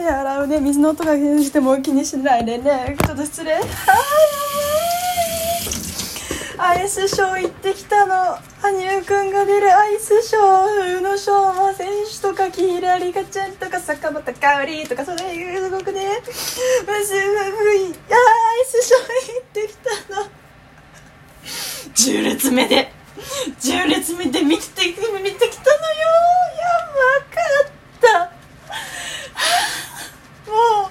手洗うね。水の音が気にしても気にしないでね。ちょっと失礼。はい。アイスショー行ってきたの。羽生くんが出る。アイスショー宇野昌磨選手とか木平里香ちゃんとか坂本香織とかそれすごくね。すごいアイスショー行ってきたの。10列目で。10列目で見て見てきたのよ。やばかったもう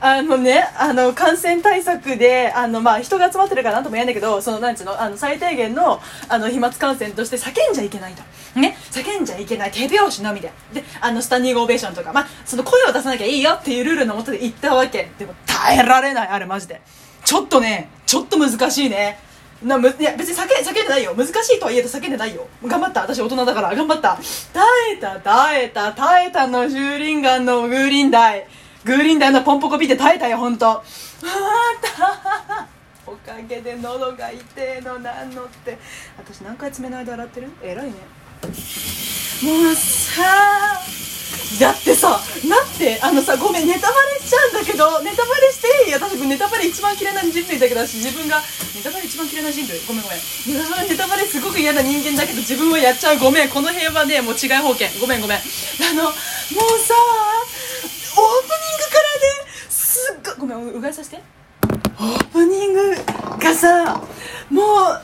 あのねあの感染対策であの、まあ、人が集まってるからなんとも言えんだけどそのなんちゅうのあの最低限のあの飛沫感染として叫んじゃいけないと。ね、叫んじゃいけない手拍子のみで。であのスタンディングオベーションとか、まあ、その声を出さなきゃいいよっていうルールのもとで言ったわけ。でも耐えられないあれマジで。ちょっとねちょっと難しいね。なむいや別に叫叫んでないよ。難しいとはいえど叫んでないよ。頑張った。私大人だから。頑張った。耐えた耐えた。耐えたのシューリンガンのグーリンダイグーリンダイのポンポコビで耐えたよ本当あたおかげで喉が痛えのなんのって。私何回爪の間洗ってる？偉いね。もうさだってさだってあのさごめんネタバレしちゃうんだけどネタバレしていい？よ私ネタバレ一番嫌いな人類だけど私自分がネタバレ一番嫌いな人類ごめんごめん。ネタバレすごく嫌な人間だけど自分はやっちゃう。ごめんこの辺はねもう違い保険ごめんごめん。あのもうさオープニングからねすっごいごめんうがいさせて。オープニングがさもう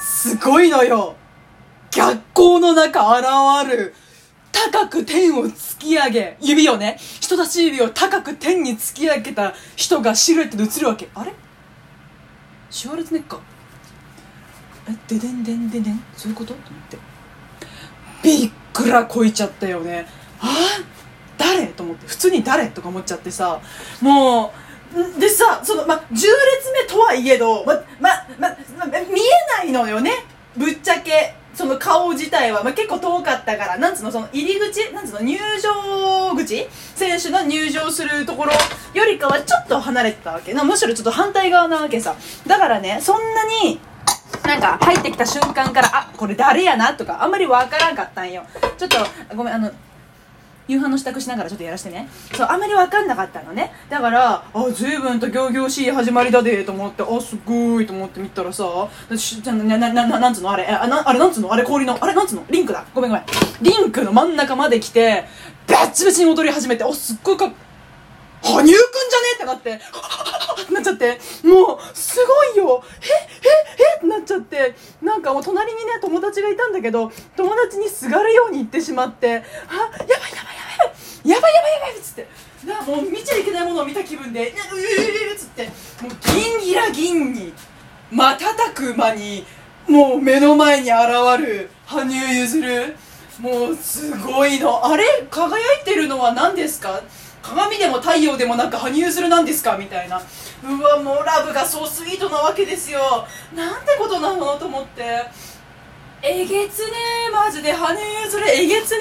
すごいのよ。逆光の中現る。高く天を突き上げ。指をね人差し指を高く天に突き上げた人がシルエットで映るわけ。あれ？シュワルツネッカー。えででんでんでんでん？そういうこと？と思って。びっくらこいちゃったよね。あ誰？と思って普通に誰？とか思っちゃってさもうでさそのま10列目とはいえどまままま見えないのよね。ぶっちゃけ。その顔自体は、ま、結構遠かったから。なんつうの？その入り口？なんつうの？入場口？選手の入場するところよりかはちょっと離れてたわけ。なむしろちょっと反対側なわけさ。だからねそんなになんか入ってきた瞬間からあこれ誰やな？とかあんまりわからんかったんよ。ちょっとごめんあの夕飯の支度しながらちょっとやらしてね。そうあんまり分かんなかったのね。だからあ随分と仰々しい始まりだでと思ってあすごいと思って見たらさしなななななんつうの？あれあなあれなんつうの？あれ氷のあれなんつうの？リンクだ。ごめんごめん。リンクの真ん中まで来てバッチバチに踊り始めておすっごいか羽生くんじゃねってなって なっちゃってもうすごいよ。えええ？ってなっちゃってなんかもう隣にね友達がいたんだけど友達にすがるように言ってしまってあやばいやばい。やばいやばいやばいっつって。なもう見ちゃいけないものを見た気分で「うえっつって。もう銀ギラ銀に瞬く間にもう目の前に現る羽生結弦。もうすごいの。あれ？輝いてるのは何ですか？鏡でも太陽でもなく羽生結弦なんですか？みたいな。うわもうラブがそうスイートなわけですよ。なんてことなの？と思って。えげつねえマジで羽生結弦えげつね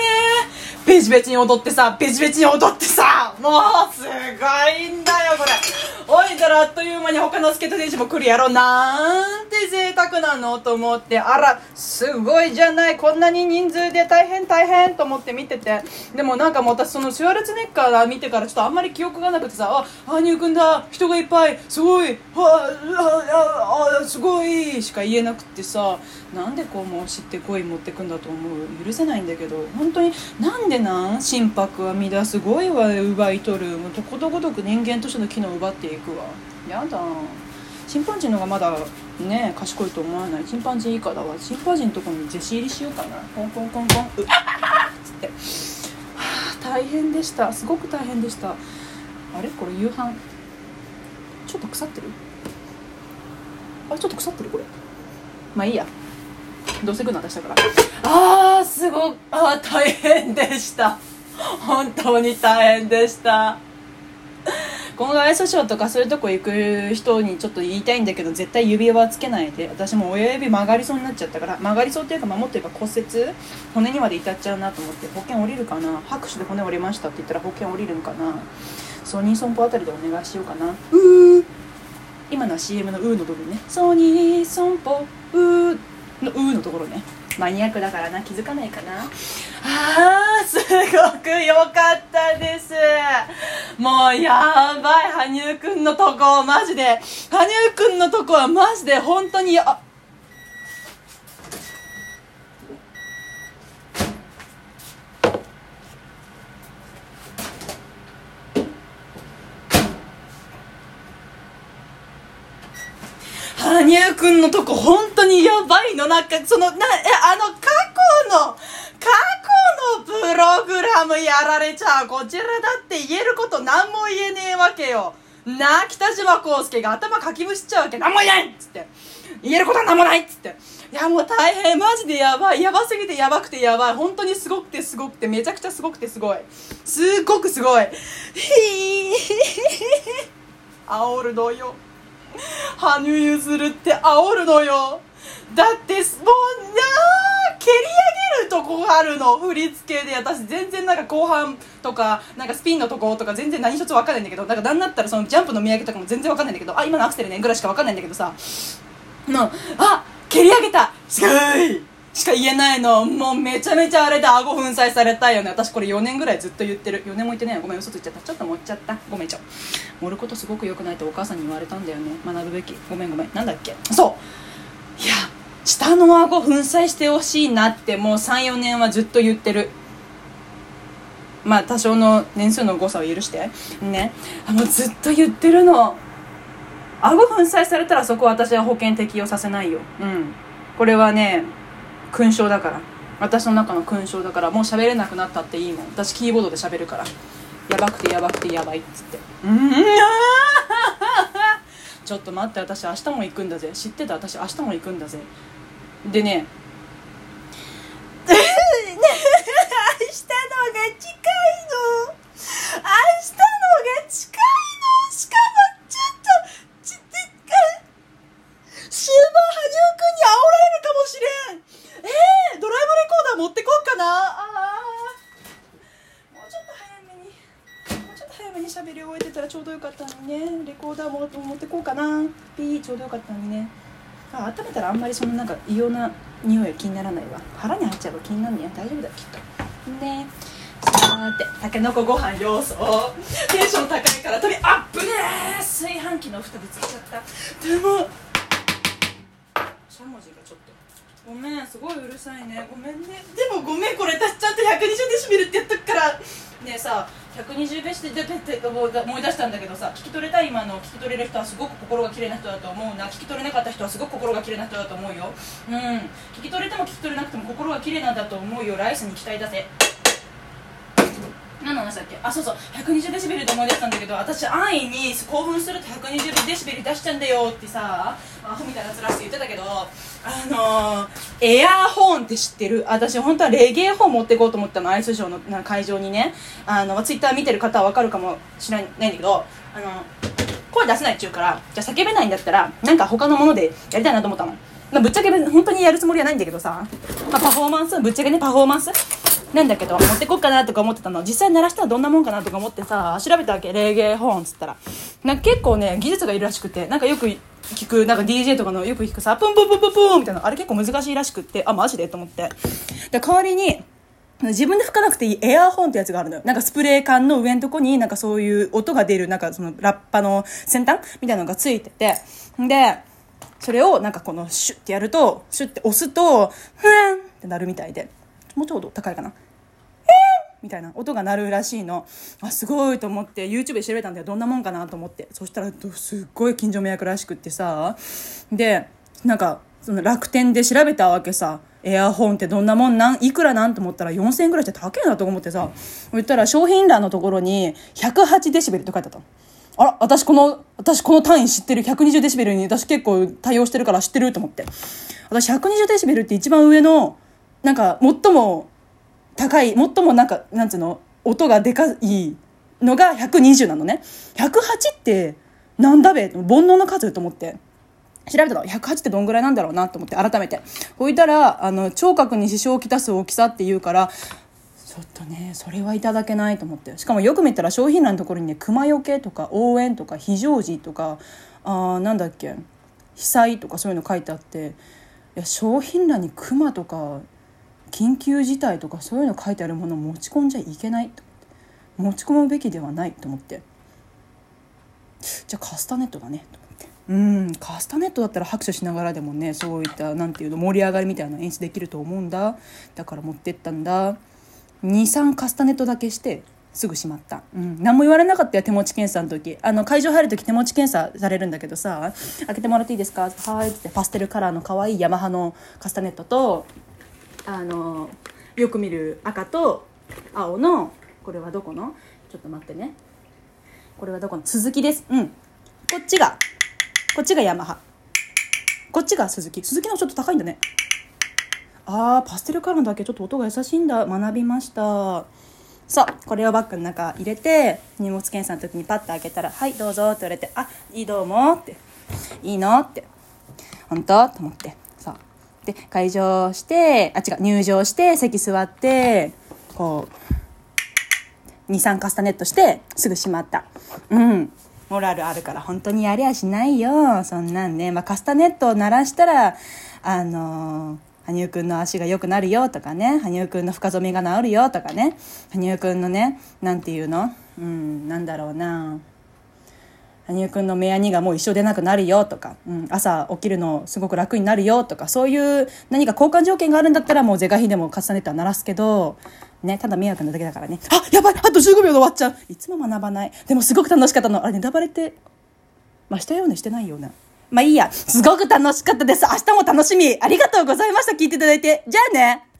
えベチベチに踊ってさベチベチに踊ってさ。もうすごいんだよこれ。おいたらあっという間に他のスケート選手も来るやろなんて贅沢なのと思って。あらすごいじゃない。こんなに人数で大変大変と思って見てて。でもなんかもう私そのシュワルツネッカー見てからちょっとあんまり記憶がなくてさ。あ羽生くんだ。人がいっぱい。すごい。はあああすごい。しか言えなくてさ。なんでこうもう知ってこい持ってくんだと思う。許せないんだけど本当になんでなん心拍は乱すごいわ奪い取るもうとことごとく人間としての機能を奪っていくわ。やだ。チンパンジーの方がまだね賢いと思わない。チンパンジー以下だわ。チンパンジーのとこに弟子入りしようかな。コンコンコンコン。うわっ。つって。はあ大変でした。すごく大変でした。あれ？これ夕飯。ちょっと腐ってる？あれ？ちょっと腐ってる？これ。まあいいや。どうせ来るの私だから。あーすごあー大変でした。本当に大変でした。このアイスショーとかそういうとこ行く人にちょっと言いたいんだけど絶対指輪つけないで。私も親指曲がりそうになっちゃったから。曲がりそうっていうか、まあ、もっと言えば骨折骨にまで至っちゃうなと思って保険降りるかな。拍手で骨折れましたって言ったら保険降りるんかな。ソニー損保あたりでお願いしようかな。うー。今のは CM の「う」の部分ね。ソニー損保うー。の「う」のところね。マニアックだからな。気づかないかな。あーすごく良かったです。もうやばい。羽生くんのとこマジで。羽生くんのとこはマジで本当にあ羽生くんのとこ本当にやばいの。なんかそのなえあの過去の過去のプログラムやられちゃう。こちらだって言えること何も言えねえわけよ。なあ北島康介が頭かきむしちゃうわけ。何も言えないっつって。言えることは何もないっつって。いやもう大変。マジでやばい。やばすぎてやばくてやばい。本当にすごくてすごくて。めちゃくちゃすごくてすごい。すっごくすごい。ひー。煽るのよ。羽生結弦って煽るのよ。だってもうな蹴り上げるとこがあるの振り付けで。私全然なんか後半とかなんかスピンのとことか全然何一つ分かんないんだけどなんか何だったらそのジャンプの見上げとかも全然分かんない。んだけどあ今のアクセルねぐらいしか分かんないんだけどさ。のあ蹴り上げた。すごい。しか言えないの。もうめちゃめちゃあれで顎粉砕されたよね。私これ4年ぐらいずっと言ってる。4年も言ってないごめん嘘ついちゃった。ちょっと盛っちゃった。ごめんちょ盛ることすごく良くないとお母さんに言われたんだよね。学ぶべき。ごめんごめん。なんだっけ？そう。いや下の顎粉砕してほしいなってもう34年はずっと言ってる。まあ多少の年数の誤差を許して。ね。あのずっと言ってるの。顎粉砕されたらそこは私は保険適用させないよ。うん。これはね勲章だから。私の中の勲章だから。もう喋れなくなったっていいもん。私キーボードで喋るから。やばくてやばくてやばいっつって。うん。ちょっと待って。私明日も行くんだぜ。知ってた？私明日も行くんだぜ。でね明日のが近いの明日のが近いのしかもちょっとちってか終盤羽生くんに煽られるかもしれんえー、ドライブレコーダー持ってこうかなあーもうちょっと早めにもうちょっと早めに喋り終えてたらちょうどよかったのにね。レコーダーも持ってこうかな。ピーちょうどよかったのにね。あ温めたらあんまりそのなんか異様な匂いは気にならないわ。腹に入っちゃえば気になるね大丈夫だきっと。ね。さーてたけのこご飯要素テンション高いからとりあっぶねー。炊飯器の蓋ぶつけちゃった。でもしゃもじがちょっと。ごめん。すごいうるさいね。ごめんね。でもごめん。これ私ちゃんと120デシベルってやっとくから。ねえさ120デシベルって思い出したんだけどさ聞き取れた今の聞き取れる人はすごく心が綺麗な人だと思うな。聞き取れなかった人はすごく心が綺麗な人だと思うよ。うん。聞き取れても聞き取れなくても心が綺麗なんだと思うよ。ライスに期待だぜ何の話だっけ？あそうそう。120デシベルで思い出したんだけど私安易に興奮すると120デシベル出しちゃうんだよってさアホみたいな面して言ってたけどあのー、エアーホーンって知ってる？私本当はレゲエホーン持っていこうと思ったの。アイスショーのな会場にね。あのツイッター見てる方は分かるかもしれないんだけどあの声出せないっちゅうからじゃあ叫べないんだったらなんか他のものでやりたいなと思ったの。まあぶっちゃけ本当にやるつもりはないんだけどさ、まあ、パフォーマンス？ぶっちゃけねパフォーマンス？なんだけど持ってこっかなとか思ってたの実際鳴らしたらどんなもんかなとか思ってさ調べたわけレゲエホーンっつったらなんか結構ね技術がいるらしくてなんかよく聞くなんか DJ とかのよく聞くさプンプンプンプンプンみたいなあれ結構難しいらしくってあマジでと思ってで代わりに自分で吹かなくていいエアーホーンってやつがあるのよ。なんかスプレー缶の上のとこになんかそういう音が出るなんかそのラッパの先端みたいなのがついてて。で、それをなんかこのシュッてやると、シュッて押すと、ふーんってなるみたいで。もうちょうど高いかな。みたいな音が鳴るらしいの。あすごいと思って YouTube で調べたんだよ。どんなもんかなと思って。そしたらすっごい近所迷惑らしくってさ。でなんかその楽天で調べたわけさ。エアホンってどんなもんなん？いくらなんと思ったら4000円ぐらいして高いなと思ってさ。言ったら商品欄のところに108デシベルって書いてあったの。あら私この私この単位知ってる。120デシベルに私結構対応してるから知ってると思って。私120デシベルって一番上のなんか最も高い最もなんかなんつうの音がでかいのが120なのね。108ってなんだべ？煩悩の数と思って。調べたの。108ってどんぐらいなんだろうなと思って改めて。ほいたらあの聴覚に支障をきたす大きさっていうからちょっとねそれはいただけないと思って。しかもよく見たら商品欄のところにね熊よけとか応援とか非常時とかあなんだっけ被災とかそういうの書いてあっていや商品欄に熊とか緊急事態とかそういうの書いてあるものを持ち込んじゃいけない持ち込むべきではないと思って。じゃあカスタネットだねと思って。うんカスタネットだったら拍手しながらでもねそういったなんていうの盛り上がりみたいな演出できると思うんだ。だから持ってったんだ。23カスタネットだけしてすぐ閉まった、うん、何も言われなかったよ手持ち検査の時。あの会場入る時手持ち検査されるんだけどさ「開けてもらっていいですか?」はい」ってパステルカラーの可愛いヤマハのカスタネットとあのよく見る赤と青のこれはどこの？ちょっと待ってね。これはどこの？鈴木です。うん。こっちがこっちがヤマハ。こっちが鈴木。鈴木のちょっと高いんだね。あーパステルカラーだけ。ちょっと音が優しいんだ。学びました。そうこれをバッグの中入れて荷物検査の時にパッと開けたら「はいどうぞ」って言われて「あいいどうも」って「いいの?」って「本当?」と思って。で会場してあ違う入場して席座ってこう23カスタネットしてすぐ閉まった。うん。モラルあるから本当にやりゃしないよ。そんなんね、まあ、カスタネットを鳴らしたらあのー羽生くんの足が良くなるよとかね、羽生くんの深染みが治るよとかね、羽生くんのね、なんていうの？うん、なんだろうな。羽生くんの目やにがもう一生出なくなるよとか、うん、朝起きるのすごく楽になるよとか、そういう何か交換条件があるんだったらもう是が非でも重ねては鳴らすけど、ね、ただ迷惑なだけだからね。あやばいあと15秒で終わっちゃういつも学ばない。でもすごく楽しかったの。あれ、ネタバレって、まあ、したようにしてないような。まあいいや。すごく楽しかったです。明日も楽しみ。ありがとうございました。聞いていただいて。じゃあね。